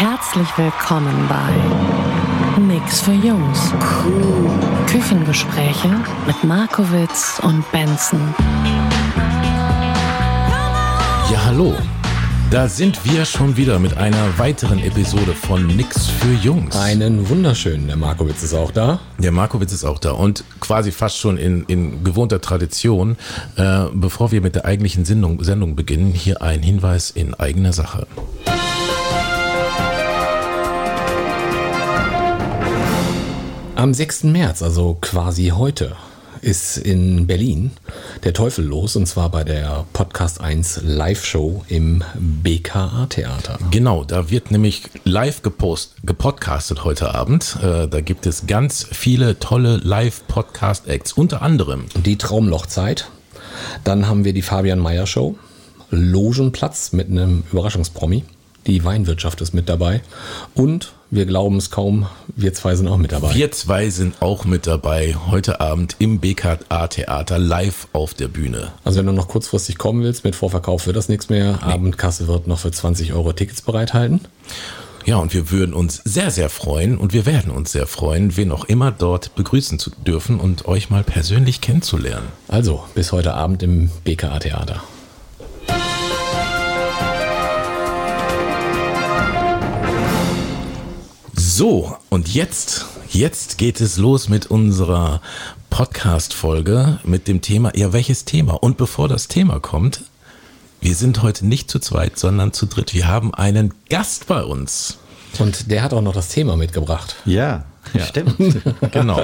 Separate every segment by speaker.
Speaker 1: Herzlich willkommen bei Nix für Jungs. Küchengespräche mit Markowitz und Benson.
Speaker 2: Ja, hallo. Da sind wir schon wieder mit einer weiteren Episode von Nix für Jungs.
Speaker 3: Einen wunderschönen, der Markowitz ist auch da.
Speaker 2: Der Markowitz ist auch da und quasi fast schon in, in gewohnter Tradition. Äh, bevor wir mit der eigentlichen Sendung, Sendung beginnen, hier ein Hinweis in eigener Sache.
Speaker 3: Am 6. März, also quasi heute, ist in Berlin der Teufel los und zwar bei der Podcast 1 Live-Show im BKA Theater.
Speaker 2: Genau, da wird nämlich live gepost, gepodcastet heute Abend. Äh, da gibt es ganz viele tolle Live-Podcast-Acts, unter anderem.
Speaker 3: Die Traumlochzeit. Dann haben wir die Fabian Meyer Show. Logenplatz mit einem Überraschungspromi. Die Weinwirtschaft ist mit dabei. Und wir glauben es kaum, wir zwei sind auch mit dabei.
Speaker 2: Wir zwei sind auch mit dabei heute Abend im BKA Theater live auf der Bühne.
Speaker 3: Also wenn du noch kurzfristig kommen willst, mit Vorverkauf wird das nichts mehr. Abendkasse wird noch für 20 Euro Tickets bereithalten.
Speaker 2: Ja, und wir würden uns sehr, sehr freuen und wir werden uns sehr freuen, wen auch immer dort begrüßen zu dürfen und euch mal persönlich kennenzulernen.
Speaker 3: Also bis heute Abend im BKA Theater.
Speaker 2: So, und jetzt, jetzt geht es los mit unserer Podcast-Folge mit dem Thema, ja, welches Thema? Und bevor das Thema kommt, wir sind heute nicht zu zweit, sondern zu dritt. Wir haben einen Gast bei uns.
Speaker 3: Und der hat auch noch das Thema mitgebracht.
Speaker 4: Ja, stimmt.
Speaker 2: Genau.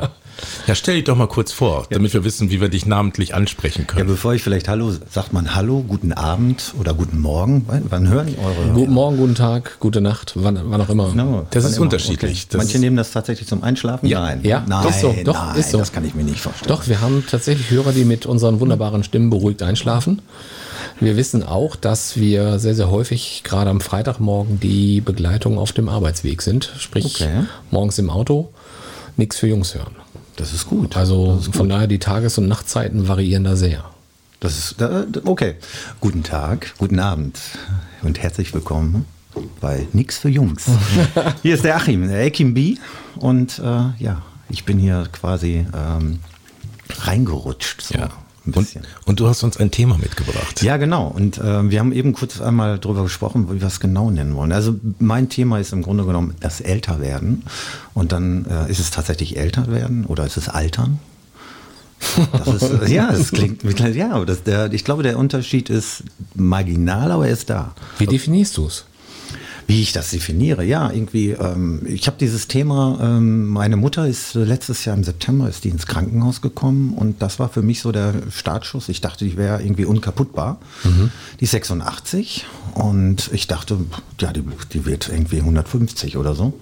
Speaker 2: Ja, stell dich doch mal kurz vor, damit wir wissen, wie wir dich namentlich ansprechen
Speaker 4: Ja,
Speaker 2: können.
Speaker 4: bevor ich vielleicht Hallo, sagt man Hallo, guten Abend oder guten Morgen. Wann, hören eure.
Speaker 3: Guten Morgen, guten Tag, gute Nacht, wann, wann auch immer.
Speaker 4: No,
Speaker 2: Das ist
Speaker 4: immer.
Speaker 2: unterschiedlich. Das
Speaker 4: Manche
Speaker 2: ist-
Speaker 4: nehmen das tatsächlich zum Einschlafen?
Speaker 3: Ja,
Speaker 4: nein.
Speaker 3: ja,
Speaker 4: nein,
Speaker 3: ist so, doch,
Speaker 4: nein,
Speaker 3: ist so.
Speaker 4: das kann ich mir nicht vorstellen.
Speaker 3: Doch, wir haben tatsächlich Hörer, die mit unseren wunderbaren Stimmen beruhigt einschlafen. Wir wissen auch, dass wir sehr, sehr häufig gerade am Freitagmorgen die Begleitung auf dem Arbeitsweg sind. Sprich,
Speaker 4: Okay.
Speaker 3: morgens im Auto nichts für Jungs hören.
Speaker 4: Das ist gut.
Speaker 3: Also
Speaker 4: ist,
Speaker 3: von daher, die Tages- und Nachtzeiten variieren da sehr.
Speaker 4: das ist okay. Guten Tag, guten Abend und herzlich willkommen bei Nix für Jungs. hier ist der Achim, der Akim B. Und äh, ja, ich bin hier quasi ähm, reingerutscht. So.
Speaker 2: Ja.
Speaker 4: Ein
Speaker 2: Und,
Speaker 4: bisschen.
Speaker 2: und du hast uns ein Thema mitgebracht.
Speaker 4: Ja, genau. Und äh, wir haben eben kurz einmal darüber gesprochen, wie wir es genau nennen wollen. Also mein Thema ist im Grunde genommen das Älterwerden. Und dann äh, ist es tatsächlich Älterwerden oder ist es Altern? Das ist, ja, es klingt, ja, aber das, der, ich glaube, der Unterschied ist marginal, aber er ist da.
Speaker 3: Wie definierst du es?
Speaker 4: Wie ich das definiere, ja, irgendwie, ähm, ich habe dieses Thema, ähm, meine Mutter ist äh, letztes Jahr im September, ist die ins Krankenhaus gekommen und das war für mich so der Startschuss. Ich dachte, die wäre irgendwie unkaputtbar. Die ist 86 und ich dachte, ja, die, die wird irgendwie 150 oder so.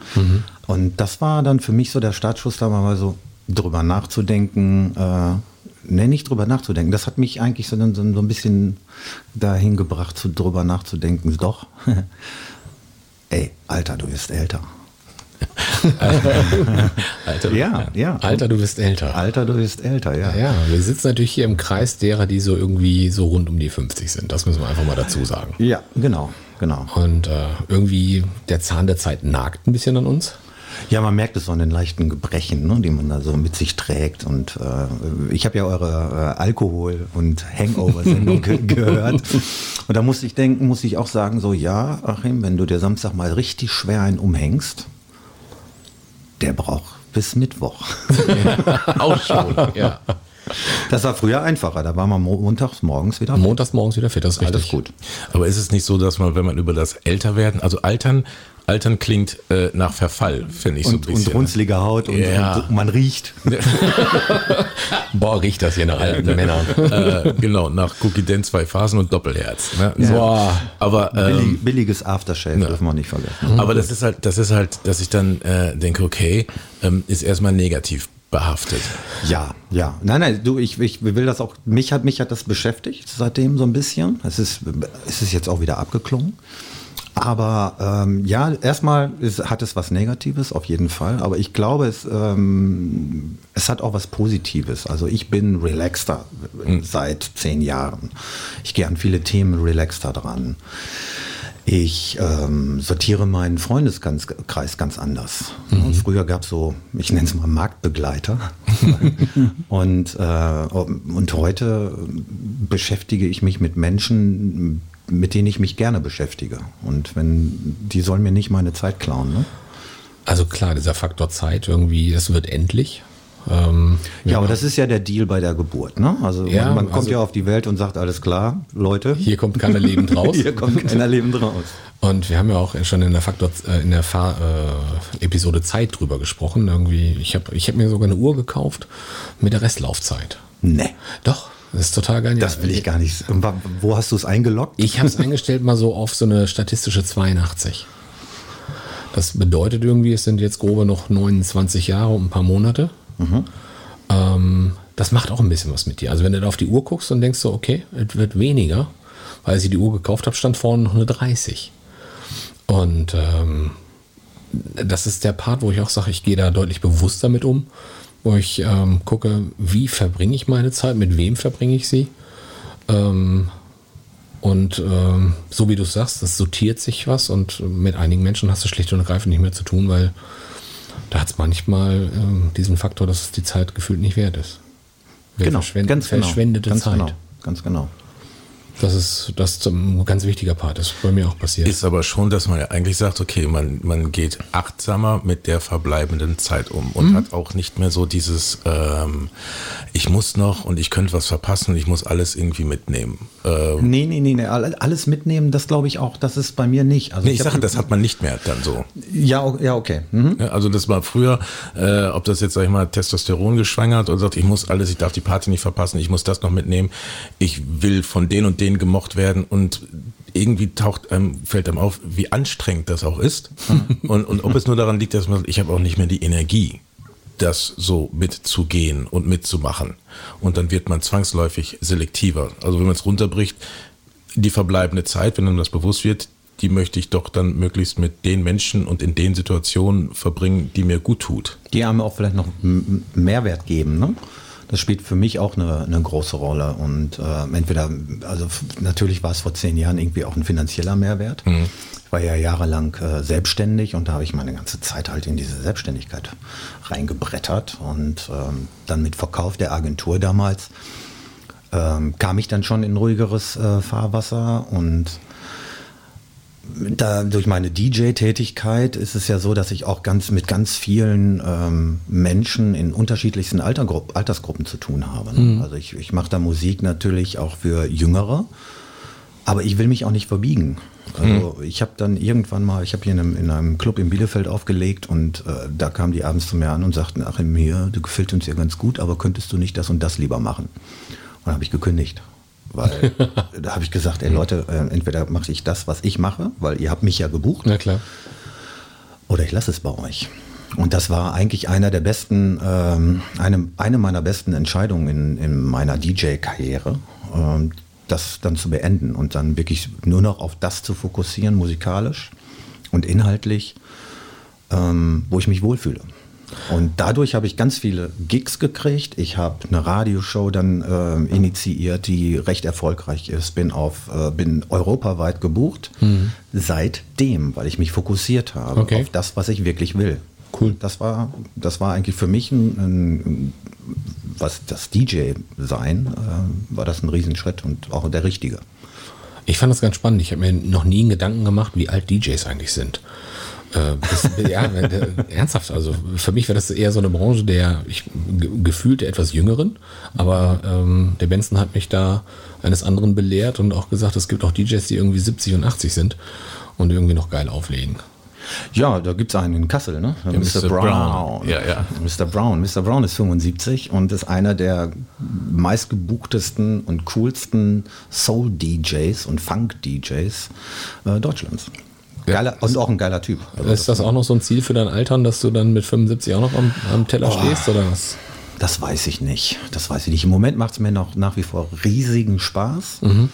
Speaker 4: Und das war dann für mich so der Startschuss, da mal so drüber nachzudenken, äh, ne, nicht drüber nachzudenken. Das hat mich eigentlich so, so, so ein bisschen dahin gebracht, zu drüber nachzudenken. Doch, ey, Alter, du wirst älter.
Speaker 3: Alter,
Speaker 4: Ja, ja.
Speaker 3: Alter, du bist älter.
Speaker 4: Alter, du wirst älter, ja.
Speaker 3: Ja, wir sitzen natürlich hier im Kreis derer, die so irgendwie so rund um die 50 sind. Das müssen wir einfach mal dazu sagen.
Speaker 4: Ja, genau, genau.
Speaker 3: Und äh, irgendwie der Zahn der Zeit nagt ein bisschen an uns.
Speaker 4: Ja, man merkt es so an den leichten Gebrechen, ne, die man da so mit sich trägt. Und äh, ich habe ja eure äh, Alkohol- und Hangover-Sendung ge gehört. Und da musste ich denken, muss ich auch sagen, so ja, Achim, wenn du dir Samstag mal richtig schwer einen umhängst, der braucht bis Mittwoch.
Speaker 2: Auch schon.
Speaker 3: Ja.
Speaker 4: Das war früher einfacher. Da war man mo- montags morgens wieder. fit.
Speaker 3: Montags morgens wieder fit, das ist richtig.
Speaker 4: Alles gut.
Speaker 2: Aber ist es nicht so, dass man, wenn man über das Älterwerden, also Altern, Altern klingt äh, nach Verfall, finde ich so ein
Speaker 4: Und,
Speaker 2: bisschen.
Speaker 4: und runzlige Haut und,
Speaker 2: Ja.
Speaker 4: und man riecht.
Speaker 3: Boah, riecht das hier nach alten Männern.
Speaker 2: äh, genau, nach Cookie Den zwei Phasen und Doppelherz. Ne? So.
Speaker 3: Boah.
Speaker 2: Aber, ähm,
Speaker 4: Billig, billiges Aftershave dürfen wir nicht vergessen.
Speaker 2: aber das ist halt, das ist halt, dass ich dann äh, denke, okay, ähm, ist erstmal negativ behaftet.
Speaker 4: Ja, ja. Nein, nein, du, ich, ich will das auch, mich hat, mich hat das beschäftigt seitdem so ein bisschen. Es ist, es ist jetzt auch wieder abgeklungen. Aber ähm, ja, erstmal ist, hat es was Negatives, auf jeden Fall. Aber ich glaube, es, ähm, es hat auch was Positives. Also ich bin relaxter seit zehn Jahren. Ich gehe an viele Themen relaxter dran. Ich ähm, sortiere meinen Freundeskreis ganz anders. Und früher gab es so, ich nenne es mal Marktbegleiter. und, äh, und heute beschäftige ich mich mit Menschen, mit denen ich mich gerne beschäftige. Und wenn die sollen mir nicht meine Zeit klauen. Ne?
Speaker 3: Also klar, dieser Faktor Zeit irgendwie, es wird endlich. Ähm,
Speaker 4: Ja, aber das ist ja der Deal bei der Geburt. Ne? Also
Speaker 3: Ja,
Speaker 4: man, man kommt
Speaker 3: also-
Speaker 4: ja auf die Welt und sagt, alles klar, Leute,
Speaker 3: hier kommt keiner lebend raus.
Speaker 4: hier kommt keiner lebend raus.
Speaker 3: Und wir haben ja auch schon in der Faktor äh, in der Fahr, äh, Episode Zeit drüber gesprochen. Irgendwie, ich habe ich hab mir sogar eine Uhr gekauft mit der Restlaufzeit.
Speaker 4: Nee,
Speaker 3: Doch, das ist total geil.
Speaker 4: das will ich gar nicht. Wo hast du es eingeloggt?
Speaker 3: Ich habe es eingestellt mal so auf so eine statistische 82. Das bedeutet irgendwie, es sind jetzt grobe noch 29 Jahre und ein paar Monate. Ähm, das macht auch ein bisschen was mit dir. Also wenn du da auf die Uhr guckst und denkst so, okay, es wird weniger, weil ich die Uhr gekauft habe, stand vorne noch eine 30. Und ähm, das ist der Part, wo ich auch sage, ich gehe da deutlich bewusster mit um, wo ich ähm, gucke, wie verbringe ich meine Zeit, mit wem verbringe ich sie. Ähm, und ähm, so wie du sagst, das sortiert sich was und mit einigen Menschen hast du schlicht und ergreifend nicht mehr zu tun, weil da hat es manchmal ähm, diesen Faktor, dass es die Zeit gefühlt nicht wert ist. Wir verschwenden-
Speaker 4: ganz genau.
Speaker 3: verschwendete
Speaker 4: ganz
Speaker 3: Zeit.
Speaker 4: Genau, ganz genau.
Speaker 3: Das ist das ist ein ganz wichtiger Part, das ist bei mir auch passiert.
Speaker 2: Ist aber schon, dass man ja eigentlich sagt, okay, man, man geht achtsamer mit der verbleibenden Zeit um und
Speaker 4: Mhm.
Speaker 2: hat auch nicht mehr so dieses, ähm, ich muss noch und ich könnte was verpassen und ich muss alles irgendwie mitnehmen. Ähm,
Speaker 4: Nee, nee, nee, nee, all- alles mitnehmen, das glaube ich auch, das ist bei mir nicht. Also
Speaker 2: nee, ich
Speaker 4: hab-
Speaker 2: sage, das hat man nicht mehr dann so.
Speaker 4: Ja, ja, okay. Mhm.
Speaker 2: Also das war früher, äh, ob das jetzt, sag ich mal, Testosteron geschwängert oder sagt, ich muss alles, ich darf die Party nicht verpassen, ich muss das noch mitnehmen, ich will von den und denen gemocht werden und irgendwie taucht einem, fällt einem auf, wie anstrengend das auch ist. Und, und ob es nur daran liegt, dass man, ich habe auch nicht mehr die Energie, das so mitzugehen und mitzumachen. Und dann wird man zwangsläufig selektiver. Also wenn man es runterbricht, die verbleibende Zeit, wenn einem das bewusst wird, die möchte ich doch dann möglichst mit den Menschen und in den Situationen verbringen, die mir gut tut.
Speaker 4: Die haben auch vielleicht noch Mehrwert geben, ne? Das spielt für mich auch eine, eine große Rolle. Und äh, entweder, also natürlich war es vor zehn Jahren irgendwie auch ein finanzieller Mehrwert. Ich war ja jahrelang äh, selbstständig und da habe ich meine ganze Zeit halt in diese Selbstständigkeit reingebrettert. Und ähm, dann mit Verkauf der Agentur damals ähm, kam ich dann schon in ruhigeres äh, Fahrwasser und da, durch meine DJ-Tätigkeit ist es ja so, dass ich auch ganz mit ganz vielen ähm, Menschen in unterschiedlichsten Altergrupp, Altersgruppen zu tun habe. Ne? Also ich, ich mache da Musik natürlich auch für Jüngere, aber ich will mich auch nicht verbiegen. Also ich habe dann irgendwann mal, ich habe hier in einem, in einem Club in Bielefeld aufgelegt und äh, da kamen die abends zu mir an und sagten, Achim, hier, du gefällt uns ja ganz gut, aber könntest du nicht das und das lieber machen? Und habe ich gekündigt. Weil da habe ich gesagt, ey Leute, äh, entweder mache ich das, was ich mache, weil ihr habt mich ja gebucht,
Speaker 3: Na klar.
Speaker 4: oder ich lasse es bei euch. Und das war eigentlich einer der besten, ähm, eine, eine meiner besten Entscheidungen in, in meiner DJ-Karriere, ähm, das dann zu beenden und dann wirklich nur noch auf das zu fokussieren, musikalisch und inhaltlich, ähm, wo ich mich wohlfühle. Und dadurch habe ich ganz viele Gigs gekriegt. Ich habe eine Radioshow dann ähm, initiiert, die recht erfolgreich ist. Bin auf, äh, bin europaweit gebucht seitdem, weil ich mich fokussiert habe
Speaker 3: Okay.
Speaker 4: auf das, was ich wirklich will.
Speaker 3: Cool.
Speaker 4: Das war, das war eigentlich für mich ein, ein was das DJ-Sein äh, war das ein Riesenschritt und auch der richtige.
Speaker 3: Ich fand das ganz spannend. Ich habe mir noch nie einen Gedanken gemacht, wie alt DJs eigentlich sind. Äh, das, ja, äh, ernsthaft. Also für mich wäre das eher so eine Branche der ich, gefühlt der etwas jüngeren. Aber ähm, der Benson hat mich da eines anderen belehrt und auch gesagt, es gibt auch DJs, die irgendwie 70 und 80 sind und irgendwie noch geil auflegen.
Speaker 4: Ja, da gibt es einen in Kassel, ne?
Speaker 2: Ja, Mr. Brown.
Speaker 4: Ja, ja. Mr. Brown. Mr. Brown ist 75 und ist einer der meistgebuchtesten und coolsten Soul-DJs und Funk-DJs äh, Deutschlands. Geiler, und auch ein geiler Typ.
Speaker 3: Also ist das auch noch so ein Ziel für dein Altern, dass du dann mit 75 auch noch am, am Teller oh, stehst oder was?
Speaker 4: Das weiß ich nicht. Das weiß ich nicht. Im Moment macht es mir noch nach wie vor riesigen Spaß. Mhm.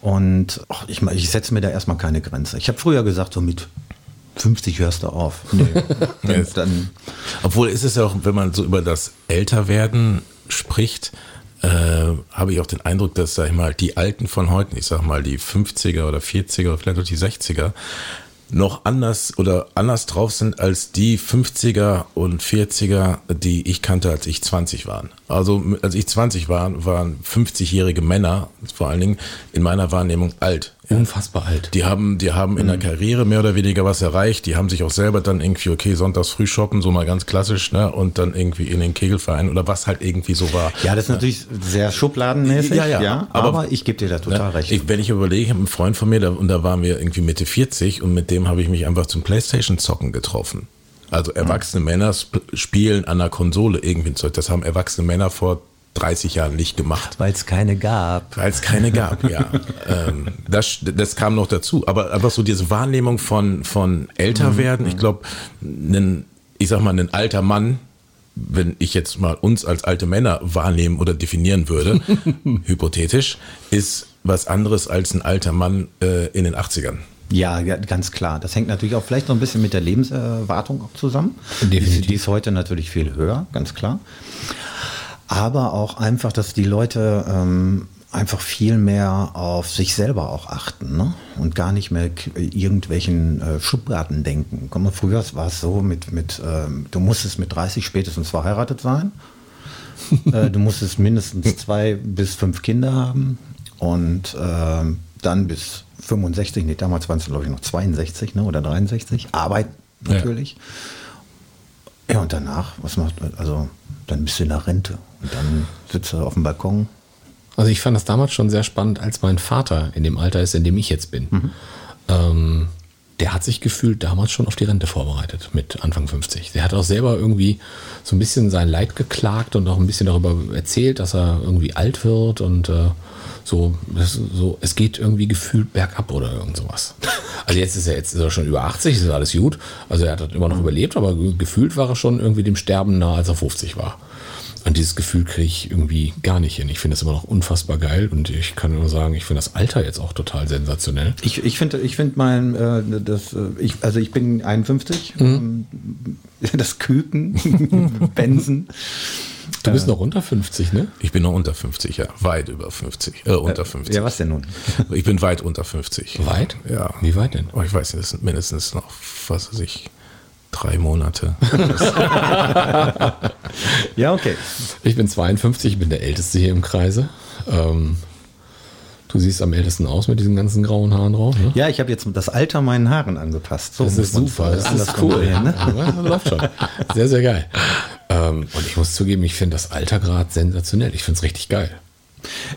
Speaker 4: Und oh, ich, ich setze mir da erstmal keine Grenze. Ich habe früher gesagt, so mit 50 hörst du auf. Nee.
Speaker 2: dann, dann Obwohl ist es ja auch, wenn man so über das Älterwerden spricht, äh, habe ich auch den Eindruck, dass, sag ich mal, die Alten von heute, ich sag mal, die 50er oder 40er oder vielleicht auch die 60er, noch anders oder anders drauf sind als die 50er und 40er, die ich kannte, als ich 20 war. Also als ich 20 war, waren 50-jährige Männer, vor allen Dingen in meiner Wahrnehmung alt.
Speaker 3: Unfassbar alt.
Speaker 2: Die haben, die haben in der mhm. Karriere mehr oder weniger was erreicht. Die haben sich auch selber dann irgendwie, okay, sonntags früh shoppen, so mal ganz klassisch, ne? Und dann irgendwie in den Kegelverein oder was halt irgendwie so war.
Speaker 4: Ja, das ist natürlich sehr schubladenmäßig. Ja, ja. ja aber, aber, ich gebe dir da total ne, recht.
Speaker 2: Ich, wenn ich überlege, ich habe einen Freund von mir, da, und da waren wir irgendwie Mitte 40 und mit dem habe ich mich einfach zum Playstation-Zocken getroffen. Also erwachsene mhm. Männer spielen an der Konsole irgendwie ein Zeug. Das haben erwachsene Männer vor 30 Jahren nicht gemacht.
Speaker 4: Weil es keine gab.
Speaker 2: Weil es keine gab, ja. ähm, das, das kam noch dazu. Aber einfach so diese Wahrnehmung von, von älter werden, ich glaube, ich sag mal, ein alter Mann, wenn ich jetzt mal uns als alte Männer wahrnehmen oder definieren würde, hypothetisch, ist was anderes als ein alter Mann äh, in den 80ern.
Speaker 4: Ja, ganz klar. Das hängt natürlich auch vielleicht noch ein bisschen mit der Lebenserwartung auch zusammen. Definitiv. Die ist heute natürlich viel höher, ganz klar aber auch einfach, dass die Leute ähm, einfach viel mehr auf sich selber auch achten ne? und gar nicht mehr irgendwelchen äh, Schubladen denken. Komm mal, früher war es so, mit, mit, ähm, du musstest mit 30 spätestens verheiratet sein. äh, du musstest mindestens zwei bis fünf Kinder haben und äh, dann bis 65, nee, damals waren es glaube ich noch 62 ne, oder 63, Arbeit natürlich. Ja. ja, und danach, was macht, also dann bist du in der Rente. Und dann sitzt er auf dem Balkon.
Speaker 3: Also ich fand das damals schon sehr spannend, als mein Vater in dem Alter ist, in dem ich jetzt bin. Mhm. Ähm, der hat sich gefühlt damals schon auf die Rente vorbereitet mit Anfang 50. Der hat auch selber irgendwie so ein bisschen sein Leid geklagt und auch ein bisschen darüber erzählt, dass er irgendwie alt wird und äh, so, so, es geht irgendwie gefühlt bergab oder irgend sowas. Also jetzt ist er jetzt ist er schon über 80, ist alles gut. Also er hat immer noch überlebt, aber gefühlt war er schon irgendwie dem Sterben nah, als er 50 war. Und dieses Gefühl kriege ich irgendwie gar nicht hin. Ich finde es immer noch unfassbar geil und ich kann nur sagen, ich finde das Alter jetzt auch total sensationell.
Speaker 4: Ich, ich finde ich find mein, äh, das, äh, ich, also ich bin 51, mhm. das Küken, Benson.
Speaker 3: Du bist äh, noch unter 50, ne?
Speaker 2: Ich bin noch unter 50, ja. Weit über 50. Äh, unter 50.
Speaker 4: Ja, was denn nun?
Speaker 2: Ich bin weit unter 50.
Speaker 3: Weit?
Speaker 2: Ja.
Speaker 3: Wie weit denn?
Speaker 2: Oh, ich weiß nicht, das sind mindestens noch, was weiß ich, drei Monate.
Speaker 4: ja, okay.
Speaker 3: Ich bin 52, ich bin der Älteste hier im Kreise. Ähm, du siehst am ältesten aus mit diesen ganzen grauen Haaren drauf. Ne?
Speaker 4: Ja, ich habe jetzt das Alter meinen Haaren angepasst.
Speaker 3: So das ist super, das, ist cool. Ne? Ja, läuft schon. Sehr, sehr geil. Ähm, und ich muss zugeben, ich finde das Alter gerade sensationell. Ich finde es richtig geil.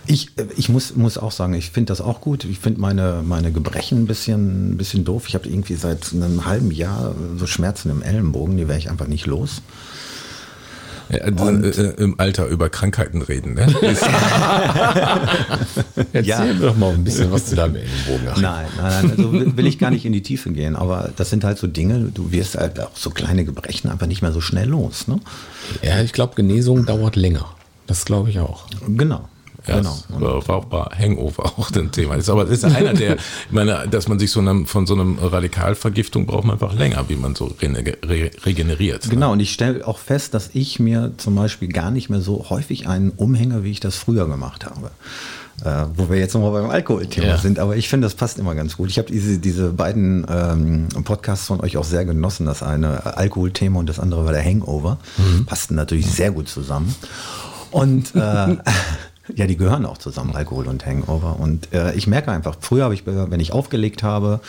Speaker 4: Ich, ich muss, muss auch sagen, ich finde das auch gut. Ich finde meine, meine Gebrechen ein bisschen, ein bisschen doof. Ich habe irgendwie seit einem halben Jahr so Schmerzen im Ellenbogen, die wäre ich einfach nicht los.
Speaker 2: Ja, also, äh, Im Alter über Krankheiten reden. Ne?
Speaker 3: Erzähl ja. doch mal ein bisschen was zu deinem Ellenbogen.
Speaker 4: Nein, nein, nein, also will ich gar nicht in die Tiefe gehen. Aber das sind halt so Dinge, du wirst halt auch so kleine Gebrechen einfach nicht mehr so schnell los. Ne?
Speaker 3: Ja, ich glaube, Genesung dauert länger. Das glaube ich auch.
Speaker 4: Genau.
Speaker 2: Ja, genau. War auch bei Hangover auch ein Thema. Das ist aber das ist einer der, ich meine, dass man sich so einem, von so einem Radikalvergiftung braucht man einfach länger, wie man so re regeneriert.
Speaker 4: Ne? Genau, ne? und ich stelle auch fest, dass ich mir zum Beispiel gar nicht mehr so häufig einen umhänge, wie ich das früher gemacht habe. Äh, wo wir jetzt nochmal beim Alkoholthema ja. sind, aber ich finde, das passt immer ganz gut. Ich habe diese, diese beiden ähm, Podcasts von euch auch sehr genossen. Das eine Alkoholthema und das andere war der Hangover. Mhm. Passten natürlich sehr gut zusammen. Und äh, Ja, die gehören auch zusammen, Alkohol und Hangover. Und äh, ich merke einfach, früher habe ich, äh, wenn ich aufgelegt habe,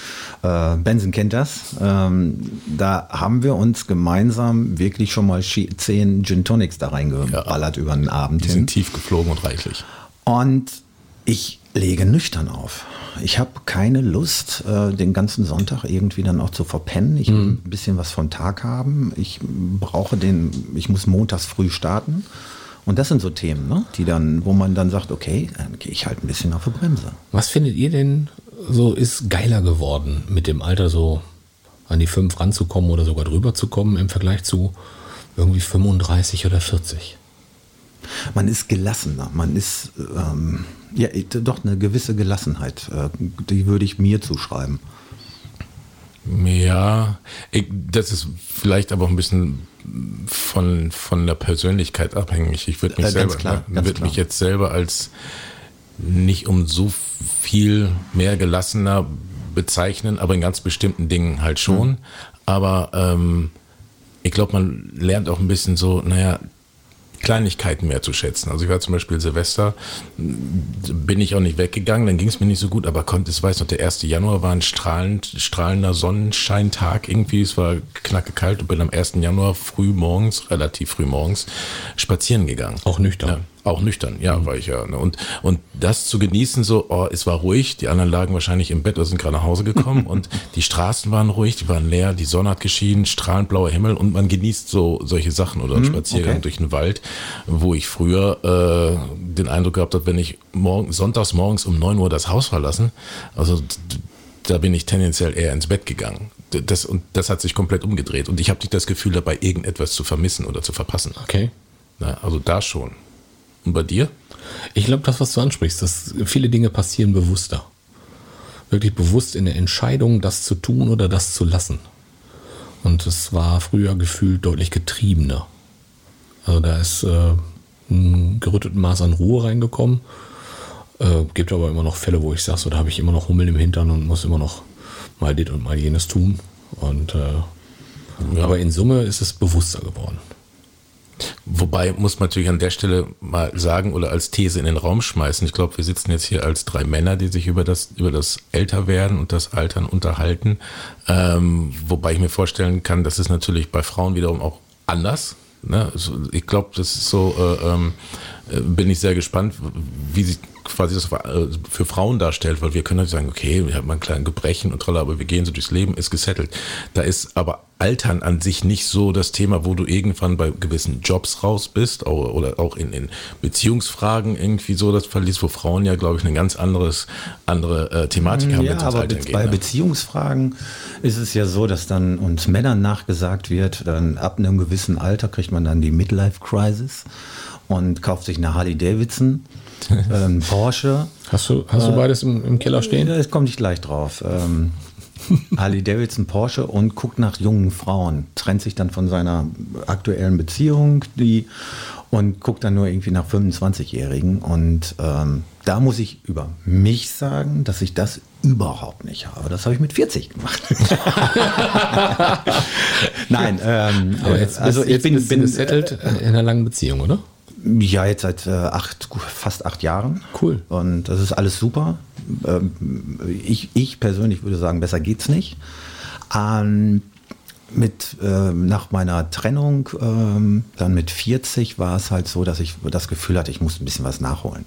Speaker 4: äh, Benson kennt das, ähm, da haben wir uns gemeinsam wirklich schon mal zehn Gin Tonics da reingeballert über den Abend
Speaker 2: Die
Speaker 4: hin.
Speaker 2: sind tief geflogen und reichlich.
Speaker 4: Und ich lege nüchtern auf. Ich habe keine Lust, äh, den ganzen Sonntag irgendwie dann auch zu verpennen. Ich will ein bisschen was vom Tag haben. Ich brauche den, ich muss montags früh starten. Und das sind so Themen, ne? die dann, wo man dann sagt, okay, dann gehe ich halt ein bisschen auf die Bremse.
Speaker 3: Was findet ihr denn so ist geiler geworden, mit dem Alter so an die 5 ranzukommen oder sogar drüber zu kommen im Vergleich zu irgendwie 35 oder 40?
Speaker 4: Man ist gelassener, man ist ähm, ja doch eine gewisse Gelassenheit, äh, die würde ich mir zuschreiben.
Speaker 2: Ja, ich, das ist vielleicht aber auch ein bisschen von, von der Persönlichkeit abhängig. Ich würde mich
Speaker 4: Äh, ganz
Speaker 2: selber,
Speaker 4: klar,
Speaker 2: ne, mich jetzt selber als nicht um so viel mehr gelassener bezeichnen, aber in ganz bestimmten Dingen halt schon.
Speaker 4: Mhm.
Speaker 2: Aber ähm, ich glaube, man lernt auch ein bisschen so, naja, Kleinigkeiten mehr zu schätzen. Also ich war zum Beispiel Silvester, bin ich auch nicht weggegangen, dann ging es mir nicht so gut, aber konnte, es weiß noch, der 1. Januar war ein strahlend, strahlender Sonnenscheintag irgendwie, es war knacke kalt und bin am 1. Januar früh morgens, relativ früh morgens, spazieren gegangen.
Speaker 3: Auch nüchtern.
Speaker 2: Ja, auch nüchtern, ja, war ich ja. Ne? Und, und das zu genießen, so, oh, es war ruhig, die anderen lagen wahrscheinlich im Bett oder sind gerade nach Hause gekommen und die Straßen waren ruhig, die waren leer, die Sonne hat geschienen, strahlend blauer Himmel und man genießt so solche Sachen oder einen Spaziergang
Speaker 4: okay.
Speaker 2: durch den Wald, wo ich früher äh, den Eindruck gehabt habe, wenn ich morgen, sonntags morgens um 9 Uhr das Haus verlassen, also da bin ich tendenziell eher ins Bett gegangen. Das, und das hat sich komplett umgedreht und ich habe nicht das Gefühl dabei, irgendetwas zu vermissen oder zu verpassen.
Speaker 3: Okay.
Speaker 2: Na, also da schon. Und bei dir?
Speaker 3: Ich glaube, das, was du ansprichst, dass viele Dinge passieren bewusster. Wirklich bewusst in der Entscheidung, das zu tun oder das zu lassen. Und es war früher gefühlt deutlich getriebener. Also da ist äh, ein gerüttetes Maß an Ruhe reingekommen. Äh, gibt aber immer noch Fälle, wo ich sage, so, da habe ich immer noch Hummeln im Hintern und muss immer noch mal dit und mal jenes tun. Und äh, aber in Summe ist es bewusster geworden.
Speaker 2: Wobei muss man natürlich an der Stelle mal sagen oder als These in den Raum schmeißen. Ich glaube, wir sitzen jetzt hier als drei Männer, die sich über das, über das Älterwerden und das Altern unterhalten. Ähm, wobei ich mir vorstellen kann, das ist natürlich bei Frauen wiederum auch anders. Ne? Also ich glaube, das ist so, äh, ähm, äh, bin ich sehr gespannt, wie sich quasi das äh, für Frauen darstellt, weil wir können natürlich sagen, okay, wir haben mal einen kleinen Gebrechen und tralla, aber wir gehen so durchs Leben, ist gesettelt. Da ist aber Altern an sich nicht so das Thema, wo du irgendwann bei gewissen Jobs raus bist oder, auch in, in Beziehungsfragen irgendwie so das verliest, wo Frauen ja, glaube ich, eine ganz anderes, andere äh, Thematik haben,
Speaker 4: Ja, aber
Speaker 2: geht.
Speaker 4: bei
Speaker 2: ne?
Speaker 4: Beziehungsfragen ist es ja so, dass dann uns Männern nachgesagt wird, dann ab einem gewissen Alter kriegt man dann die Midlife Crisis und kauft sich eine Harley Davidson, ähm, Porsche.
Speaker 3: Hast du, hast du beides im, im Keller stehen?
Speaker 4: Das komme ich gleich drauf. Ähm, Harley Davidson, Porsche und guckt nach jungen Frauen, trennt sich dann von seiner aktuellen Beziehung, die und guckt dann nur irgendwie nach 25-Jährigen. Und ähm, da muss ich über mich sagen, dass ich das überhaupt nicht habe. Das habe ich mit 40 gemacht. Nein, ähm,
Speaker 3: Aber jetzt,
Speaker 4: also
Speaker 3: bist-
Speaker 4: ich
Speaker 3: jetzt
Speaker 4: bin, bin
Speaker 3: gesettelt äh, in einer langen Beziehung, oder?
Speaker 4: Ja, jetzt seit äh, acht, fast acht Jahren.
Speaker 3: Cool.
Speaker 4: Und das ist alles super. Ähm, ich, ich persönlich würde sagen, besser geht's nicht. Ähm, mit, ähm, nach meiner Trennung, ähm, dann mit 40, war es halt so, dass ich das Gefühl hatte, ich muss ein bisschen was nachholen.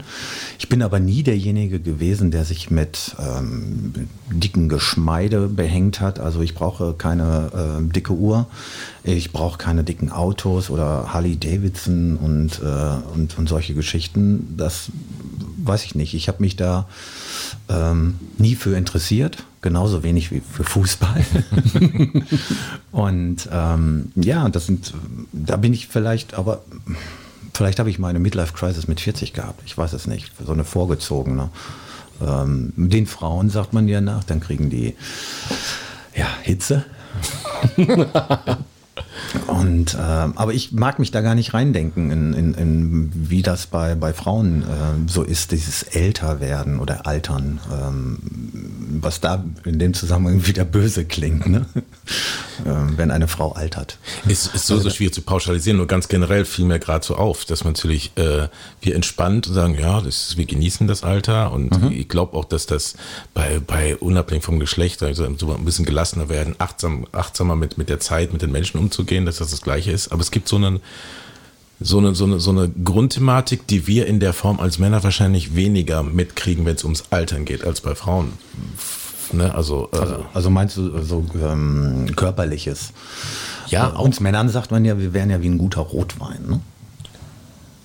Speaker 4: Ich bin aber nie derjenige gewesen, der sich mit ähm, dicken Geschmeide behängt hat. Also ich brauche keine ähm, dicke Uhr, ich brauche keine dicken Autos oder Harley Davidson und, äh, und, und solche Geschichten. Das weiß ich nicht. Ich habe mich da ähm, nie für interessiert, genauso wenig wie für Fußball. und ähm, ja, das sind, da bin ich vielleicht, aber vielleicht habe ich meine Midlife Crisis mit 40 gehabt. Ich weiß es nicht, so eine vorgezogene. Ähm, den Frauen sagt man ja nach, dann kriegen die ja, Hitze. Und äh, aber ich mag mich da gar nicht reindenken, in, in, in wie das bei, bei Frauen äh, so ist, dieses Älterwerden oder Altern, ähm, was da in dem Zusammenhang wieder böse klingt, ne? ähm, wenn eine Frau altert.
Speaker 2: Ist, ist so, so schwierig zu pauschalisieren, nur ganz generell fiel mir gerade so auf, dass man natürlich äh, wir entspannt sagen, ja, das ist, wir genießen das Alter und
Speaker 4: Mhm.
Speaker 2: ich glaube auch, dass das bei, bei unabhängig vom Geschlecht also so ein bisschen gelassener werden, achtsam, achtsamer mit, mit der Zeit, mit den Menschen umzugehen, dass das das Gleiche ist. Aber es gibt so einen so eine, so, eine, so eine Grundthematik, die wir in der Form als Männer wahrscheinlich weniger mitkriegen, wenn es ums Altern geht, als bei Frauen. Ne? Also, äh,
Speaker 4: Also, also meinst du so ähm, körperliches?
Speaker 2: Ja,
Speaker 4: Äh, uns Männern sagt man ja, wir wären ja wie ein guter Rotwein. Ne?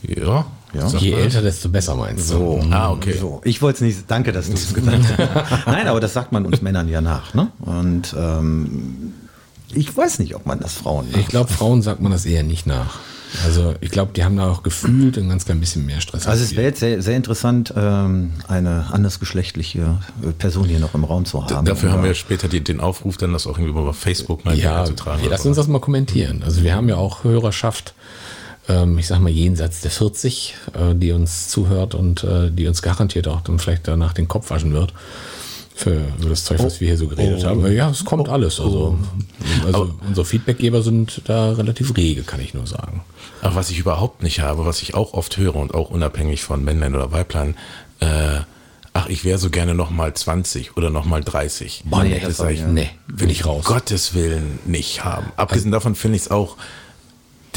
Speaker 2: ja.
Speaker 4: Ja.
Speaker 3: Je älter, desto besser meinst du.
Speaker 4: So,
Speaker 2: Ah, okay.
Speaker 4: So. Ich wollte es nicht, danke, dass du es gesagt hast. Nein, aber das sagt man uns Männern ja nach. Ne? Und ähm, ich weiß nicht, ob man das Frauen
Speaker 3: Ich glaube, Frauen sagt man das eher nicht nach. Also ich glaube, die haben da auch gefühlt ein ganz klein bisschen mehr Stress.
Speaker 4: Also
Speaker 3: als
Speaker 4: es wäre jetzt sehr, sehr interessant, ähm, eine andersgeschlechtliche Person hier noch im Raum zu haben.
Speaker 2: Dafür haben wir später die, den Aufruf, dann das auch irgendwie über Facebook mal
Speaker 3: ja,
Speaker 2: einzutragen.
Speaker 3: wir lassen uns das mal kommentieren. Also wir haben ja auch Hörerschaft, ähm, ich sag mal jenseits der 40, äh, die uns zuhört und äh, die uns garantiert auch dann vielleicht danach den Kopf waschen wird. Für, für das Zeug, was wir hier so geredet haben. Aber Ja, es kommt alles. Also, also unsere Feedbackgeber sind da relativ rege, kann ich nur sagen.
Speaker 2: Aber was ich überhaupt nicht habe, was ich auch oft höre und auch unabhängig von Männlein oder Weiblein, äh, ach, ich wäre so gerne noch mal 20 oder noch mal 30.
Speaker 3: Boah, nee,
Speaker 2: das
Speaker 3: das
Speaker 2: sag ich,
Speaker 3: nee, will ich raus.
Speaker 2: Gottes Willen nicht haben. Abgesehen davon finde ich es auch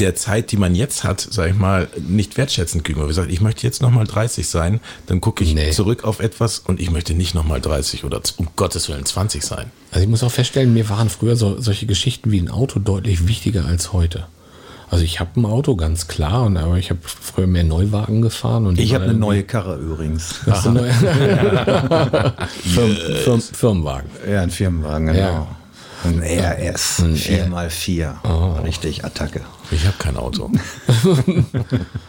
Speaker 2: der Zeit, die man jetzt hat, sag ich mal, nicht wertschätzend gegenüber. Wie gesagt, ich möchte jetzt noch mal 30 sein, dann gucke ich
Speaker 3: Nee.
Speaker 2: zurück auf etwas und ich möchte nicht noch mal 30 oder um Gottes Willen 20 sein.
Speaker 3: Also ich muss auch feststellen, mir waren früher so, solche Geschichten wie ein Auto deutlich wichtiger als heute. Also ich habe ein Auto, ganz klar, und aber ich habe früher mehr Neuwagen gefahren. Und
Speaker 4: Ich habe eine neue Karre übrigens.
Speaker 3: Hast du eine neue? Firm, Firm, Firmenwagen.
Speaker 4: Ja, ein Firmenwagen, genau.
Speaker 3: Ja.
Speaker 4: Ein RS,
Speaker 3: Ein
Speaker 4: 4x4. Richtig Attacke.
Speaker 2: Ich habe kein Auto.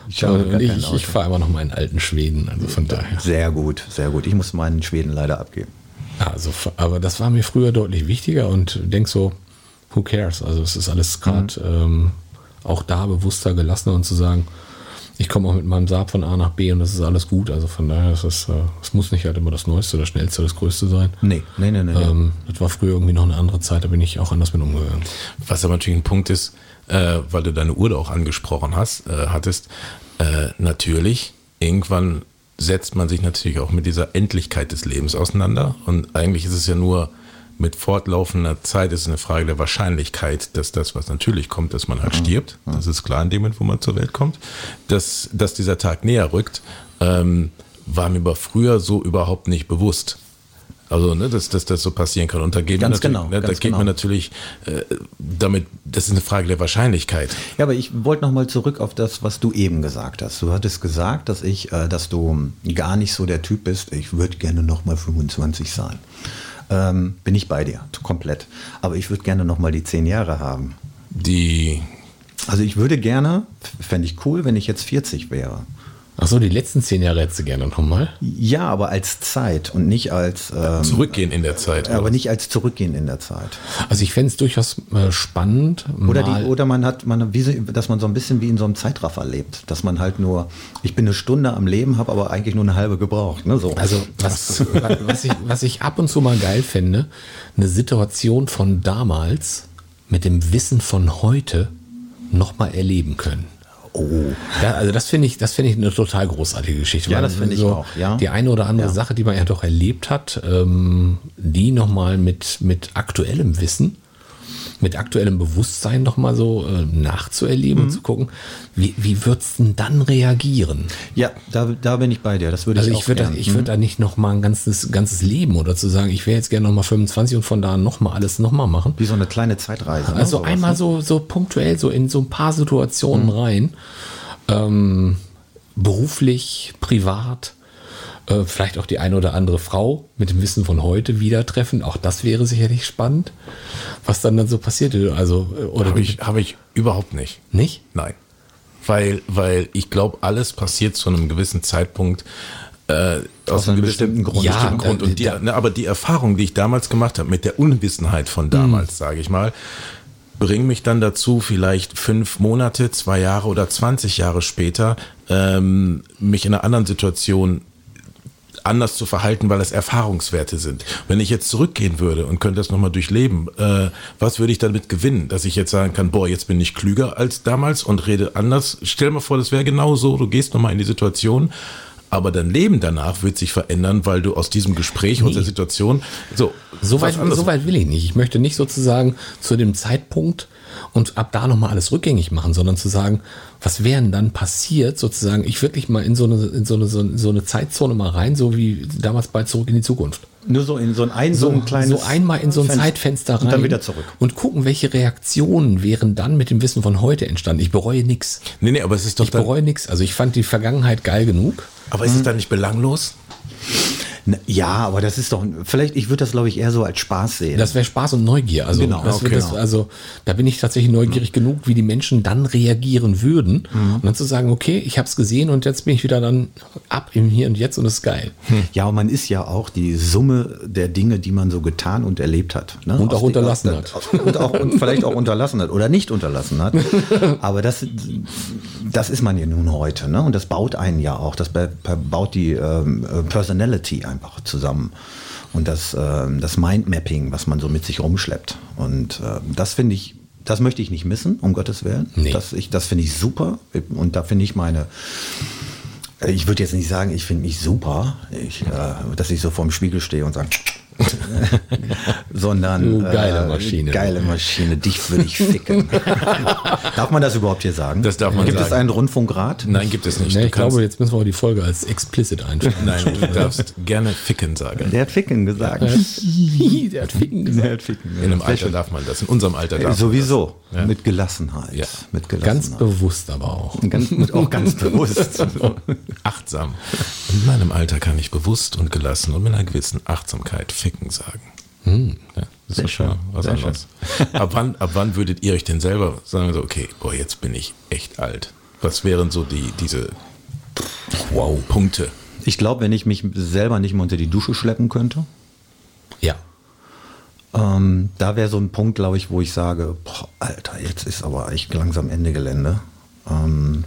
Speaker 4: Ich
Speaker 3: ich, ich, fahre immer noch meinen alten Schweden, also von daher.
Speaker 4: Sehr gut, sehr gut. Ich muss meinen Schweden leider abgeben.
Speaker 3: Also, aber das war mir früher deutlich wichtiger und denk so, who cares? Also es ist alles gerade ähm, auch da bewusster, gelassener und zu sagen, ich komme auch mit meinem Saab von A nach B und das ist alles gut. Also von daher ist es, äh, es muss nicht halt immer das Neueste, das Schnellste, das Größte sein.
Speaker 4: Nee, nee, nee, nee. nee.
Speaker 3: Ähm, das war früher irgendwie noch eine andere Zeit, da bin ich auch anders mit umgegangen.
Speaker 2: Was aber natürlich ein Punkt ist, äh, weil du deine Uhr da auch angesprochen hast, äh, hattest, äh, natürlich, irgendwann setzt man sich natürlich auch mit dieser Endlichkeit des Lebens auseinander. Und eigentlich ist es ja nur mit fortlaufender Zeit ist es eine Frage der Wahrscheinlichkeit, dass das, was natürlich kommt, dass man halt stirbt. Das ist klar in dem Moment, wo man zur Welt kommt. Dass, dass dieser Tag näher rückt, ähm, war mir aber früher so überhaupt nicht bewusst. Also, ne, dass, dass das so passieren kann. Und da geht
Speaker 4: Ganz
Speaker 2: man natürlich,
Speaker 4: genau,
Speaker 2: ne, da geht man
Speaker 4: genau.
Speaker 2: natürlich äh, damit, das ist eine Frage der Wahrscheinlichkeit.
Speaker 4: Ja, aber ich wollte noch mal zurück auf das, was du eben gesagt hast. Du hattest gesagt, dass ich, äh, dass du gar nicht so der Typ bist. Ich würde gerne noch mal 25 sein. Ähm, bin ich bei dir, komplett. Aber ich würde gerne noch mal die 10 Jahre haben.
Speaker 2: Die,
Speaker 4: Also ich würde gerne, fände ich cool, wenn ich jetzt 40 wäre.
Speaker 3: Ach so, die letzten zehn Jahre hättest du gerne nochmal.
Speaker 4: Ja, aber als Zeit und nicht als, ähm,
Speaker 2: zurückgehen in der Zeit.
Speaker 4: aber nicht als Zurückgehen in der Zeit.
Speaker 3: Also ich fände es durchaus äh, spannend.
Speaker 4: Oder,
Speaker 3: mal-
Speaker 4: die, oder man hat, man, wie, dass man so ein bisschen wie in so einem Zeitraffer lebt. Dass man halt nur, ich bin eine Stunde am Leben, habe aber eigentlich nur eine halbe gebraucht. Ne? So.
Speaker 3: Also was, was, ich, was ich ab und zu mal geil fände, eine Situation von damals mit dem Wissen von heute nochmal erleben können.
Speaker 4: Oh.
Speaker 3: Ja, also das finde ich, das finde ich eine total großartige Geschichte.
Speaker 4: Ja, das finde ich auch, ja.
Speaker 3: Die eine oder andere
Speaker 4: Ja.
Speaker 3: Sache, die man ja doch erlebt hat, ähm, die nochmal mit, mit aktuellem Wissen, mit aktuellem Bewusstsein nochmal so äh, nachzuerleben
Speaker 4: Mhm.
Speaker 3: und zu gucken, wie, wie wird's denn dann reagieren?
Speaker 4: Ja, da, da bin ich bei dir. Das würde
Speaker 3: Also
Speaker 4: ich
Speaker 3: ich
Speaker 4: auch
Speaker 3: würde da, ich würd da nicht noch mal ein ganzes, ganzes Leben oder zu sagen, ich wäre jetzt gerne noch mal 25 und von da an noch mal alles noch mal machen.
Speaker 4: Wie so eine kleine Zeitreise. ne?
Speaker 3: Also
Speaker 4: Sowas,
Speaker 3: einmal
Speaker 4: ne?
Speaker 3: so, so punktuell so in so ein paar Situationen rein. Ähm, beruflich, privat, äh, vielleicht auch die eine oder andere Frau mit dem Wissen von heute wieder treffen. Auch das wäre sicherlich spannend, was dann dann so passiert. Also, äh, oder
Speaker 2: Habe ich, habe ich überhaupt nicht.
Speaker 3: nicht?
Speaker 2: Nein. Weil, weil ich glaube, alles passiert zu einem gewissen Zeitpunkt äh, aus,
Speaker 4: einem
Speaker 2: gewissen-
Speaker 4: bestimmten Grund.
Speaker 3: Ja,
Speaker 2: bestimmten Grund.
Speaker 3: äh,
Speaker 2: Und die, ne, aber die Erfahrung, die ich damals gemacht habe, mit der Unwissenheit von damals,
Speaker 4: Mhm.
Speaker 2: sage ich mal, bringen mich dann dazu, vielleicht fünf Monate, zwei Jahre oder 20 Jahre später, ähm, mich in einer anderen Situation anders zu verhalten, weil es Erfahrungswerte sind. Wenn ich jetzt zurückgehen würde und könnte das nochmal durchleben, äh, was würde ich damit gewinnen? Dass ich jetzt sagen kann, boah, jetzt bin ich klüger als damals und rede anders. Stell mal vor, das wäre genau so, du gehst nochmal in die Situation, aber dein Leben danach wird sich verändern, weil du aus diesem Gespräch, nee. aus der Situation, so.
Speaker 3: So weit, so weit will ich nicht. Ich möchte nicht sozusagen zu dem Zeitpunkt und ab da nochmal alles rückgängig machen, sondern zu sagen, was wäre denn dann passiert, sozusagen, ich wirklich mal in so eine, in so eine, so eine Zeitzone mal rein, so wie damals bei Zurück in die Zukunft.
Speaker 4: Nur so in so ein, ein so,
Speaker 3: so ein kleines. So einmal in so ein Fenster. Zeitfenster rein.
Speaker 4: Und dann wieder zurück.
Speaker 3: Und gucken, welche Reaktionen wären dann mit dem Wissen von heute entstanden. Ich bereue nichts.
Speaker 2: Nee, nee, aber es ist doch.
Speaker 3: Ich bereue nichts. Also ich fand die Vergangenheit geil genug.
Speaker 2: Aber ist es dann nicht belanglos?
Speaker 4: Ja, aber das ist doch, vielleicht, ich würde das glaube ich eher so als Spaß sehen.
Speaker 3: Das wäre Spaß und Neugier. Also,
Speaker 4: genau, okay,
Speaker 3: das,
Speaker 4: genau.
Speaker 3: also da bin ich tatsächlich neugierig mhm. genug, wie die Menschen dann reagieren würden. Mhm. Und dann zu sagen, okay, ich habe es gesehen und jetzt bin ich wieder dann ab im Hier und Jetzt und es ist geil.
Speaker 4: Ja, und man ist ja auch die Summe der Dinge, die man so getan und erlebt hat.
Speaker 3: Ne? Und auch
Speaker 4: Aus
Speaker 3: unterlassen
Speaker 4: die,
Speaker 3: hat.
Speaker 4: Und, auch, und vielleicht auch unterlassen hat oder nicht unterlassen hat. Aber das, das ist man ja nun heute. Ne? Und das baut einen ja auch. Das baut die ähm, Personality einfach zusammen und das, äh, das Mindmapping, was man so mit sich rumschleppt. Und äh, das finde ich, das möchte ich nicht missen, um Gottes Willen.
Speaker 3: Nee.
Speaker 4: Das, ich, das finde ich super. Und da finde ich meine, ich würde jetzt nicht sagen, ich finde mich super, ich, äh, dass ich so vorm Spiegel stehe und sage, sondern
Speaker 3: geile Maschine.
Speaker 4: Äh, geile Maschine, dich würde ich ficken. darf man das überhaupt hier sagen?
Speaker 2: Das darf man
Speaker 4: Gibt
Speaker 2: sagen.
Speaker 4: es einen Rundfunkrat?
Speaker 2: Nein, gibt es nicht.
Speaker 3: Nee, ich glaube, jetzt müssen wir auch die Folge als explicit einstellen.
Speaker 2: Nein, du darfst gerne ficken sagen.
Speaker 4: Der hat ficken gesagt.
Speaker 3: Der hat Ficken gesagt.
Speaker 4: Der hat ficken
Speaker 2: In einem Alter darf man das. In unserem Alter darf man
Speaker 4: Sowieso.
Speaker 2: Ja.
Speaker 4: Mit Gelassenheit.
Speaker 2: Ja.
Speaker 4: Mit
Speaker 3: Ganz
Speaker 4: Gelassenheit.
Speaker 3: bewusst aber auch.
Speaker 4: Ganz, auch ganz bewusst.
Speaker 2: das. Achtsam. In meinem Alter kann ich bewusst und gelassen und mit einer gewissen Achtsamkeit ficken sagen. Ja, das
Speaker 4: Sehr
Speaker 2: ist
Speaker 4: schön,
Speaker 2: was
Speaker 4: sehr
Speaker 2: anderes. Ab wann, ab wann würdet ihr euch denn selber sagen, so, okay, boah, jetzt bin ich echt alt? Was wären so die, diese wow, Punkte?
Speaker 4: Ich glaube, wenn ich mich selber nicht mehr unter die Dusche schleppen könnte,
Speaker 3: Ja.
Speaker 4: ähm, da wäre so ein Punkt, glaube ich, wo ich sage, boah, Alter, jetzt ist aber echt langsam Ende Gelände. Ähm,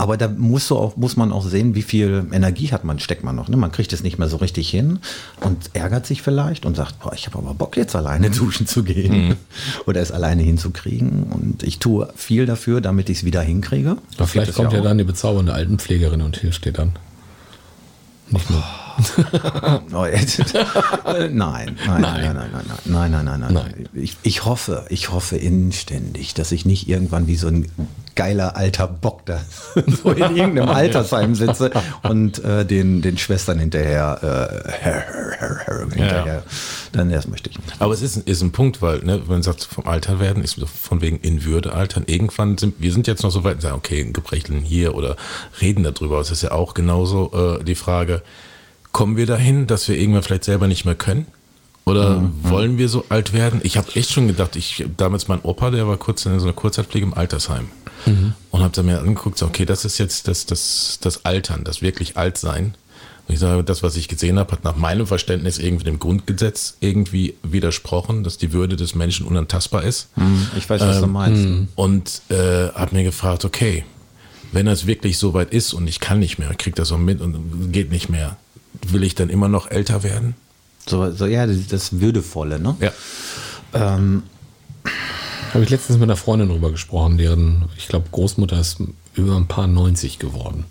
Speaker 4: aber da muss, so auch, muss man auch sehen, wie viel Energie hat man, steckt man noch. Ne? Man kriegt es nicht mehr so richtig hin und ärgert sich vielleicht und sagt, boah, ich habe aber Bock jetzt alleine duschen zu gehen oder es alleine hinzukriegen. Und ich tue viel dafür, damit ich es wieder hinkriege.
Speaker 3: Vielleicht kommt ja
Speaker 4: auch.
Speaker 3: dann die bezaubernde Altenpflegerin und hilft dir dann. Nicht nur.
Speaker 4: Nein, nein, nein, nein, nein, nein, nein, nein, nein, nein.
Speaker 3: Nein.
Speaker 4: Ich, ich hoffe, ich hoffe inständig, dass ich nicht irgendwann wie so ein geiler alter Bock da so in irgendeinem Altersheim sitze und äh, den, den Schwestern hinterher, äh, hinterher. Dann das möchte ich nicht.
Speaker 2: Aber es ist, ist ein Punkt, weil, ne, wenn man sagt, vom Alter werden, ist von wegen in Würde altern. Irgendwann sind, wir sind jetzt noch so weit sagen, okay, ein Gebrecheln hier oder reden darüber. Es ist ja auch genauso äh, die Frage, kommen wir dahin, dass wir irgendwann vielleicht selber nicht mehr können? Oder wollen wir so alt werden? Ich habe echt schon gedacht, ich damals mein Opa, der war kurz in so einer Kurzzeitpflege im Altersheim. Und habe da mir angeguckt, so, okay, das ist jetzt das, das, das Altern, das wirklich Altsein. Und ich sage, das, was ich gesehen habe, hat nach meinem Verständnis irgendwie dem Grundgesetz irgendwie widersprochen, dass die Würde des Menschen unantastbar ist.
Speaker 4: Ich weiß, was du meinst.
Speaker 2: Und äh, habe mir gefragt, okay, wenn das wirklich so weit ist und ich kann nicht mehr, krieg das so mit und geht nicht mehr, will ich dann immer noch älter werden?
Speaker 4: So, so ja, das, das Würdevolle, ne?
Speaker 2: Ja.
Speaker 4: Ähm,
Speaker 3: Habe ich letztens mit einer Freundin drüber gesprochen, deren, ich glaube, Großmutter ist über ein paar 90 geworden.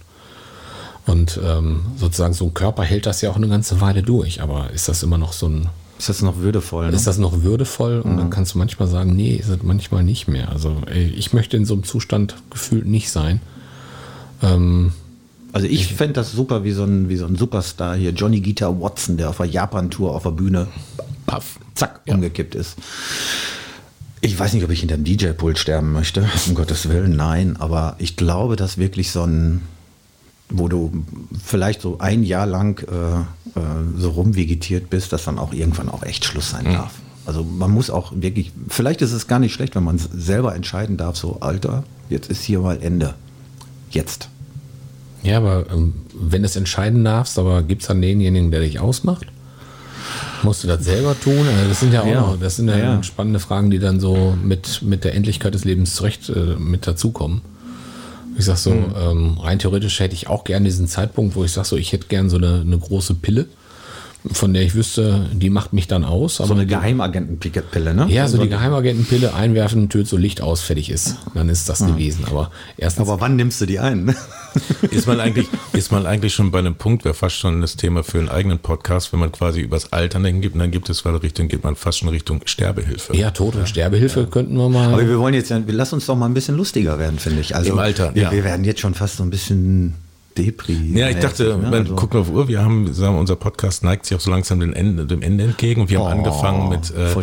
Speaker 3: Und ähm, sozusagen so ein Körper hält das ja auch eine ganze Weile durch. Aber ist das immer noch so ein,
Speaker 4: ist das noch würdevoll? Ne?
Speaker 3: ist das noch würdevoll? Und dann kannst du manchmal sagen, nee, ist es manchmal nicht mehr. Also ey, ich möchte in so einem Zustand gefühlt nicht sein. Ähm,
Speaker 4: Also ich fände das super wie so, ein, wie so ein Superstar hier, Johnny Guitar Watson, der auf der Japan-Tour auf der Bühne paff, zack, umgekippt ist. Ich weiß nicht, ob ich hinter dem DJ-Pult sterben möchte, um Gottes Willen, nein, aber ich glaube, dass wirklich so ein, wo du vielleicht so ein Jahr lang äh, äh, so rumvegetiert bist, dass dann auch irgendwann auch echt Schluss sein darf. Also man muss auch wirklich, vielleicht ist es gar nicht schlecht, wenn man selber entscheiden darf, so Alter, jetzt ist hier mal Ende. Jetzt.
Speaker 3: Ja, aber ähm, wenn du es entscheiden darfst, aber gibt es dann denjenigen, der dich ausmacht? Musst du das selber tun? Also das sind ja auch
Speaker 4: Ja.
Speaker 3: noch, das sind ja,
Speaker 4: Ja.
Speaker 3: spannende Fragen, die dann so mit, mit der Endlichkeit des Lebens zurecht äh, mit dazukommen. Ich sag so, ähm, rein theoretisch hätte ich auch gerne diesen Zeitpunkt, wo ich sag so, ich hätte gern so eine, eine große Pille, von der ich wüsste, die macht mich dann aus.
Speaker 4: So eine Geheimagenten-Pille, ne?
Speaker 3: Ja, so die Geheimagentenpille einwerfen, tötet so Licht aus, fertig ist. Dann ist das gewesen. Aber erstens,
Speaker 4: Aber wann nimmst du die ein?
Speaker 2: Ist man eigentlich, ist man eigentlich schon bei einem Punkt, wäre fast schon das Thema für einen eigenen Podcast, wenn man quasi übers Altern denken gibt, und dann gibt es weil Richtung, geht man fast schon Richtung Sterbehilfe.
Speaker 3: ja, Tod- und Sterbehilfe könnten wir mal.
Speaker 4: Aber wir wollen jetzt ja, wir lass uns doch mal ein bisschen lustiger werden, finde ich. Also
Speaker 2: Im Alter,
Speaker 4: wir,
Speaker 2: ja.
Speaker 4: wir werden jetzt schon fast so ein bisschen Depri.
Speaker 2: Ja, ich dachte, man
Speaker 4: Also-
Speaker 2: guckt mal auf Uhr, wir haben, sagen wir, unser Podcast neigt sich auch so langsam dem Ende, dem Ende entgegen und wir haben
Speaker 4: Oh,
Speaker 2: angefangen mit, äh,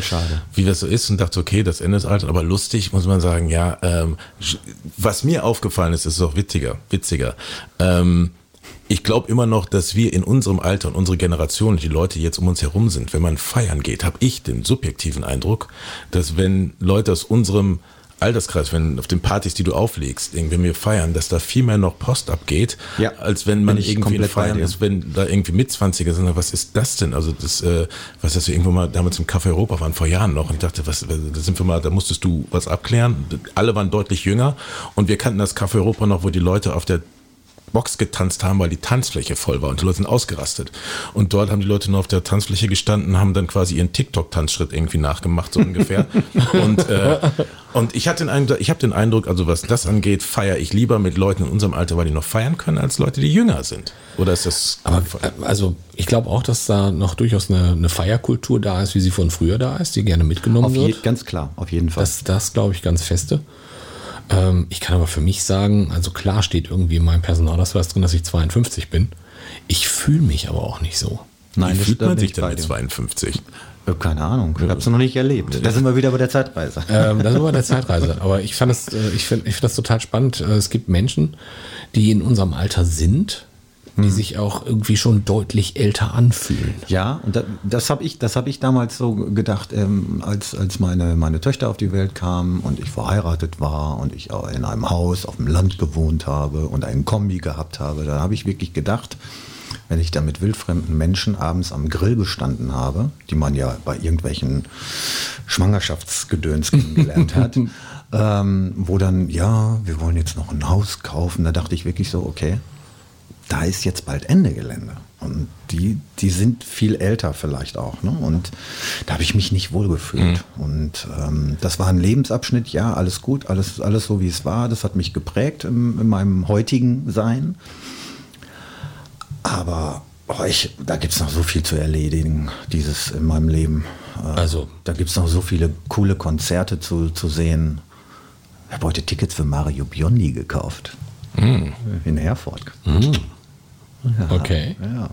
Speaker 2: wie das so ist und dachte, okay, das Ende ist alt, aber lustig, muss man sagen, ja, ähm, was mir aufgefallen ist, ist auch witziger, witziger. Ähm, ich glaube immer noch, dass wir in unserem Alter und unsere Generation, die Leute die jetzt um uns herum sind, wenn man feiern geht, habe ich den subjektiven Eindruck, dass wenn Leute aus unserem Alterskreis, wenn auf den Partys, die du auflegst, irgendwie wir feiern, dass da viel mehr noch Post abgeht,
Speaker 4: Ja,
Speaker 2: als wenn man irgendwie Feiern ist, wenn da irgendwie Mitzwanziger sind, was ist das denn? Also das, äh, was das wir irgendwo mal damals im Café Europa waren, vor Jahren noch, und ich dachte, was, da sind wir mal, da musstest du was abklären. Alle waren deutlich jünger und wir kannten das Café Europa noch, wo die Leute auf der Box getanzt haben, weil die Tanzfläche voll war und die Leute sind ausgerastet. Und dort haben die Leute nur auf der Tanzfläche gestanden, haben dann quasi ihren TikTok-Tanzschritt irgendwie nachgemacht, so ungefähr. und, äh, und ich hatte den Eindruck, ich habe den Eindruck, also was das angeht, feiere ich lieber mit Leuten in unserem Alter, weil die noch feiern können, als Leute, die jünger sind. Oder ist das
Speaker 3: Aber äh, also ich glaube auch, dass da noch durchaus eine, eine Feierkultur da ist, wie sie von früher da ist, die gerne mitgenommen
Speaker 4: auf je,
Speaker 3: wird.
Speaker 4: ganz klar, auf jeden Fall.
Speaker 3: Das, das glaube ich ganz feste. Ähm, ich kann aber für mich sagen, also klar steht irgendwie in meinem Personalausweis drin, dass ich 52 bin. Ich fühle mich aber auch nicht so.
Speaker 4: Nein,
Speaker 2: wie
Speaker 4: das
Speaker 2: fühlt
Speaker 4: da
Speaker 2: man sich denn
Speaker 4: bei
Speaker 2: mit
Speaker 4: dir.
Speaker 2: 52?
Speaker 4: Äh, Keine Ahnung, ich habe es noch nicht erlebt. Da sind wir wieder bei der Zeitreise.
Speaker 3: Ähm, das ist aber der Zeitreise. Aber ich fand es, äh, ich finde ich find das total spannend. Äh, Es gibt Menschen, die in unserem Alter sind, die sich auch irgendwie schon deutlich älter anfühlen.
Speaker 4: Ja, und da, das habe ich, das hab ich damals so gedacht, ähm, als, als meine, meine Töchter auf die Welt kamen und ich verheiratet war und ich in einem Haus auf dem Land gewohnt habe und einen Kombi gehabt habe. Da habe ich wirklich gedacht, wenn ich da mit wildfremden Menschen abends am Grill gestanden habe, die man ja bei irgendwelchen Schwangerschaftsgedöns kennengelernt hat, ähm, wo dann, ja, wir wollen jetzt noch ein Haus kaufen, da dachte ich wirklich so, okay, da ist jetzt bald Ende Gelände. Und die, die sind viel älter vielleicht auch. Ne? Und da habe ich mich nicht wohlgefühlt. Und ähm, das war ein Lebensabschnitt, ja, alles gut, alles, alles so wie es war. Das hat mich geprägt im, in meinem heutigen Sein. Aber oh, ich, da gibt es noch so viel zu erledigen, dieses in meinem Leben. Äh,
Speaker 3: Also-
Speaker 4: Da gibt es noch so viele coole Konzerte zu, zu sehen. Ich habe heute Tickets für Mario Biondi gekauft. In Herford. Ja,
Speaker 3: Okay.
Speaker 4: Ja.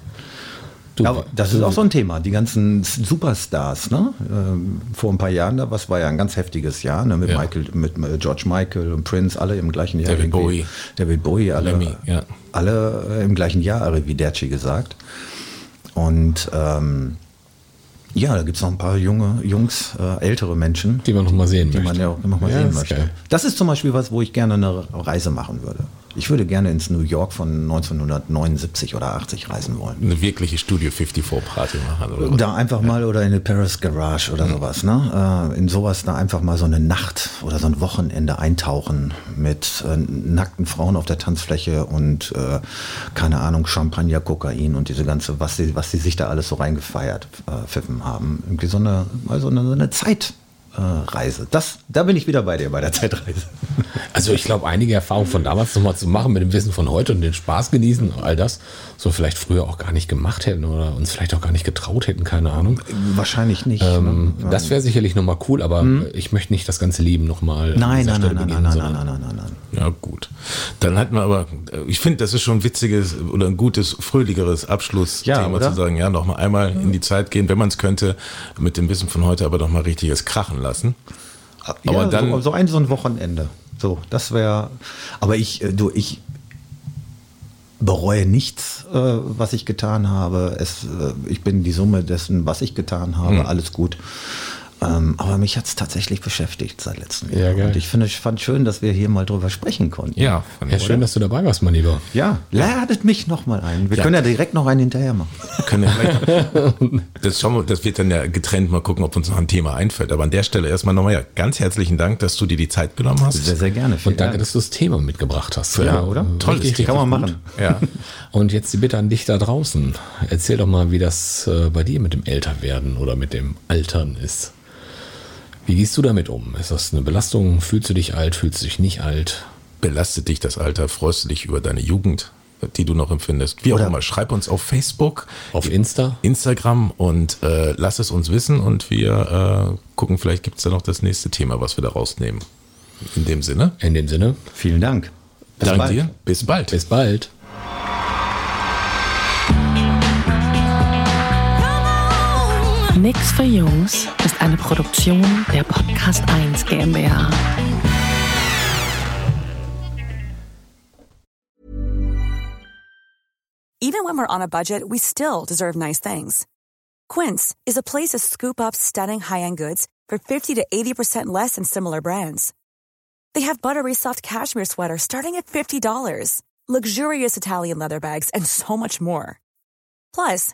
Speaker 4: Ja, aber das ist auch so ein Thema, die ganzen Superstars, ne? Ähm, vor ein paar Jahren, da was war ja ein ganz heftiges Jahr, ne? Mit
Speaker 2: Ja.
Speaker 4: Michael, mit äh, George Michael und Prince, alle im gleichen Jahr.
Speaker 2: David. Bowie.
Speaker 4: David Bowie, alle,
Speaker 2: Lemmy, ja.
Speaker 4: alle äh, im gleichen Jahr, Arrivederci gesagt. Und ähm, ja, da gibt es noch ein paar junge Jungs, äh, ältere Menschen,
Speaker 3: die man noch mal sehen
Speaker 4: die
Speaker 3: möchte.
Speaker 4: man ja auch noch mal
Speaker 3: Ja,
Speaker 4: sehen möchte.
Speaker 3: geil.
Speaker 4: Das ist zum Beispiel was, wo ich gerne eine Reise machen würde. Ich würde gerne ins New York von 1979 oder 80 reisen wollen.
Speaker 2: Eine wirkliche Studio 54 Party machen oder?
Speaker 4: Da einfach mal oder in eine Paris Garage oder sowas, ne? Äh, in sowas da einfach mal so eine Nacht oder so ein Wochenende eintauchen mit äh, nackten Frauen auf der Tanzfläche und äh, keine Ahnung, Champagner, Kokain und diese ganze, was sie, was sie sich da alles so reingefeiert, äh, pfiffen haben. Irgendwie so eine, mal so eine, so eine Zeitreise. Das, da bin ich wieder bei dir bei der Zeitreise.
Speaker 3: Also ich glaube, einige Erfahrungen von damals nochmal zu machen mit dem Wissen von heute und den Spaß genießen, all das, so vielleicht früher auch gar nicht gemacht hätten oder uns vielleicht auch gar nicht getraut hätten, keine Ahnung.
Speaker 4: Wahrscheinlich nicht.
Speaker 3: Ähm,
Speaker 4: ne?
Speaker 3: das wäre sicherlich nochmal cool, aber ich möchte nicht das ganze Leben nochmal
Speaker 4: Nein, nein, nein, nein, nein, nein, nein, nein, nein, nein, nein.
Speaker 2: Ja, gut. Dann hat man aber, äh, ich finde, das ist schon ein witziges oder ein gutes, fröhlicheres Abschlussthema
Speaker 4: Ja,
Speaker 2: zu sagen, ja, noch mal einmal in die Zeit gehen, wenn man es könnte, mit dem Wissen von heute aber noch mal richtiges Krachen lassen. Aber
Speaker 4: ja,
Speaker 2: dann-
Speaker 4: so, so ein so ein Wochenende. So, das wäre. Aber ich, äh, du, ich bereue nichts, äh, was ich getan habe. Es, äh, ich bin die Summe dessen, was ich getan habe.
Speaker 2: Hm.
Speaker 4: Alles gut. Ähm, aber mich hat es tatsächlich beschäftigt seit letztem Jahr.
Speaker 3: Ja, geil.
Speaker 4: Und ich finde, ich fand schön, dass wir hier mal drüber sprechen konnten.
Speaker 2: Ja, fand
Speaker 3: Ja,
Speaker 2: ich
Speaker 3: schön, dass du dabei warst, mein Lieber.
Speaker 4: Ja, ladet mich nochmal ein. Wir
Speaker 2: Ja.
Speaker 4: können ja direkt noch einen hinterher machen.
Speaker 2: können wir vielleicht, das, schauen wir, das wird dann ja getrennt mal gucken, ob uns noch ein Thema einfällt. Aber an der Stelle erstmal nochmal ja, ganz herzlichen Dank, dass du dir die Zeit genommen hast.
Speaker 4: Sehr, sehr gerne.
Speaker 3: Und danke,
Speaker 4: Dank.
Speaker 3: dass du das Thema mitgebracht hast.
Speaker 2: Ja, oder?
Speaker 3: Toll,
Speaker 2: Richtig,
Speaker 4: Kann man machen.
Speaker 2: Ja.
Speaker 3: Und jetzt die Bitte an dich da draußen. Erzähl doch mal, wie das äh, bei dir mit dem Älterwerden oder mit dem Altern ist. Wie gehst du damit um? Ist das eine Belastung? Fühlst du dich alt? Fühlst du dich nicht alt?
Speaker 2: Belastet dich das Alter? Freust du dich über deine Jugend, die du noch empfindest? Wie auch
Speaker 4: Oder-
Speaker 2: immer, schreib uns auf Facebook,
Speaker 3: Auf Insta?
Speaker 2: Instagram und äh, lass es uns wissen und wir äh, gucken, vielleicht gibt es da noch das nächste Thema, was wir da rausnehmen. In dem Sinne,
Speaker 3: In dem Sinne,
Speaker 4: Vielen Dank. Bis
Speaker 2: danke
Speaker 4: bald.
Speaker 2: dir, bis bald.
Speaker 3: bis bald.
Speaker 1: Nix für Jungs ist eine Produktion der Podcast 1 GmbH.
Speaker 5: Even when we're on a budget, we still deserve nice things. Quince is a place to scoop up stunning high-end goods for 50 to 80% less than similar brands. They have buttery soft cashmere sweaters starting at $50, luxurious Italian leather bags, and so much more. Plus,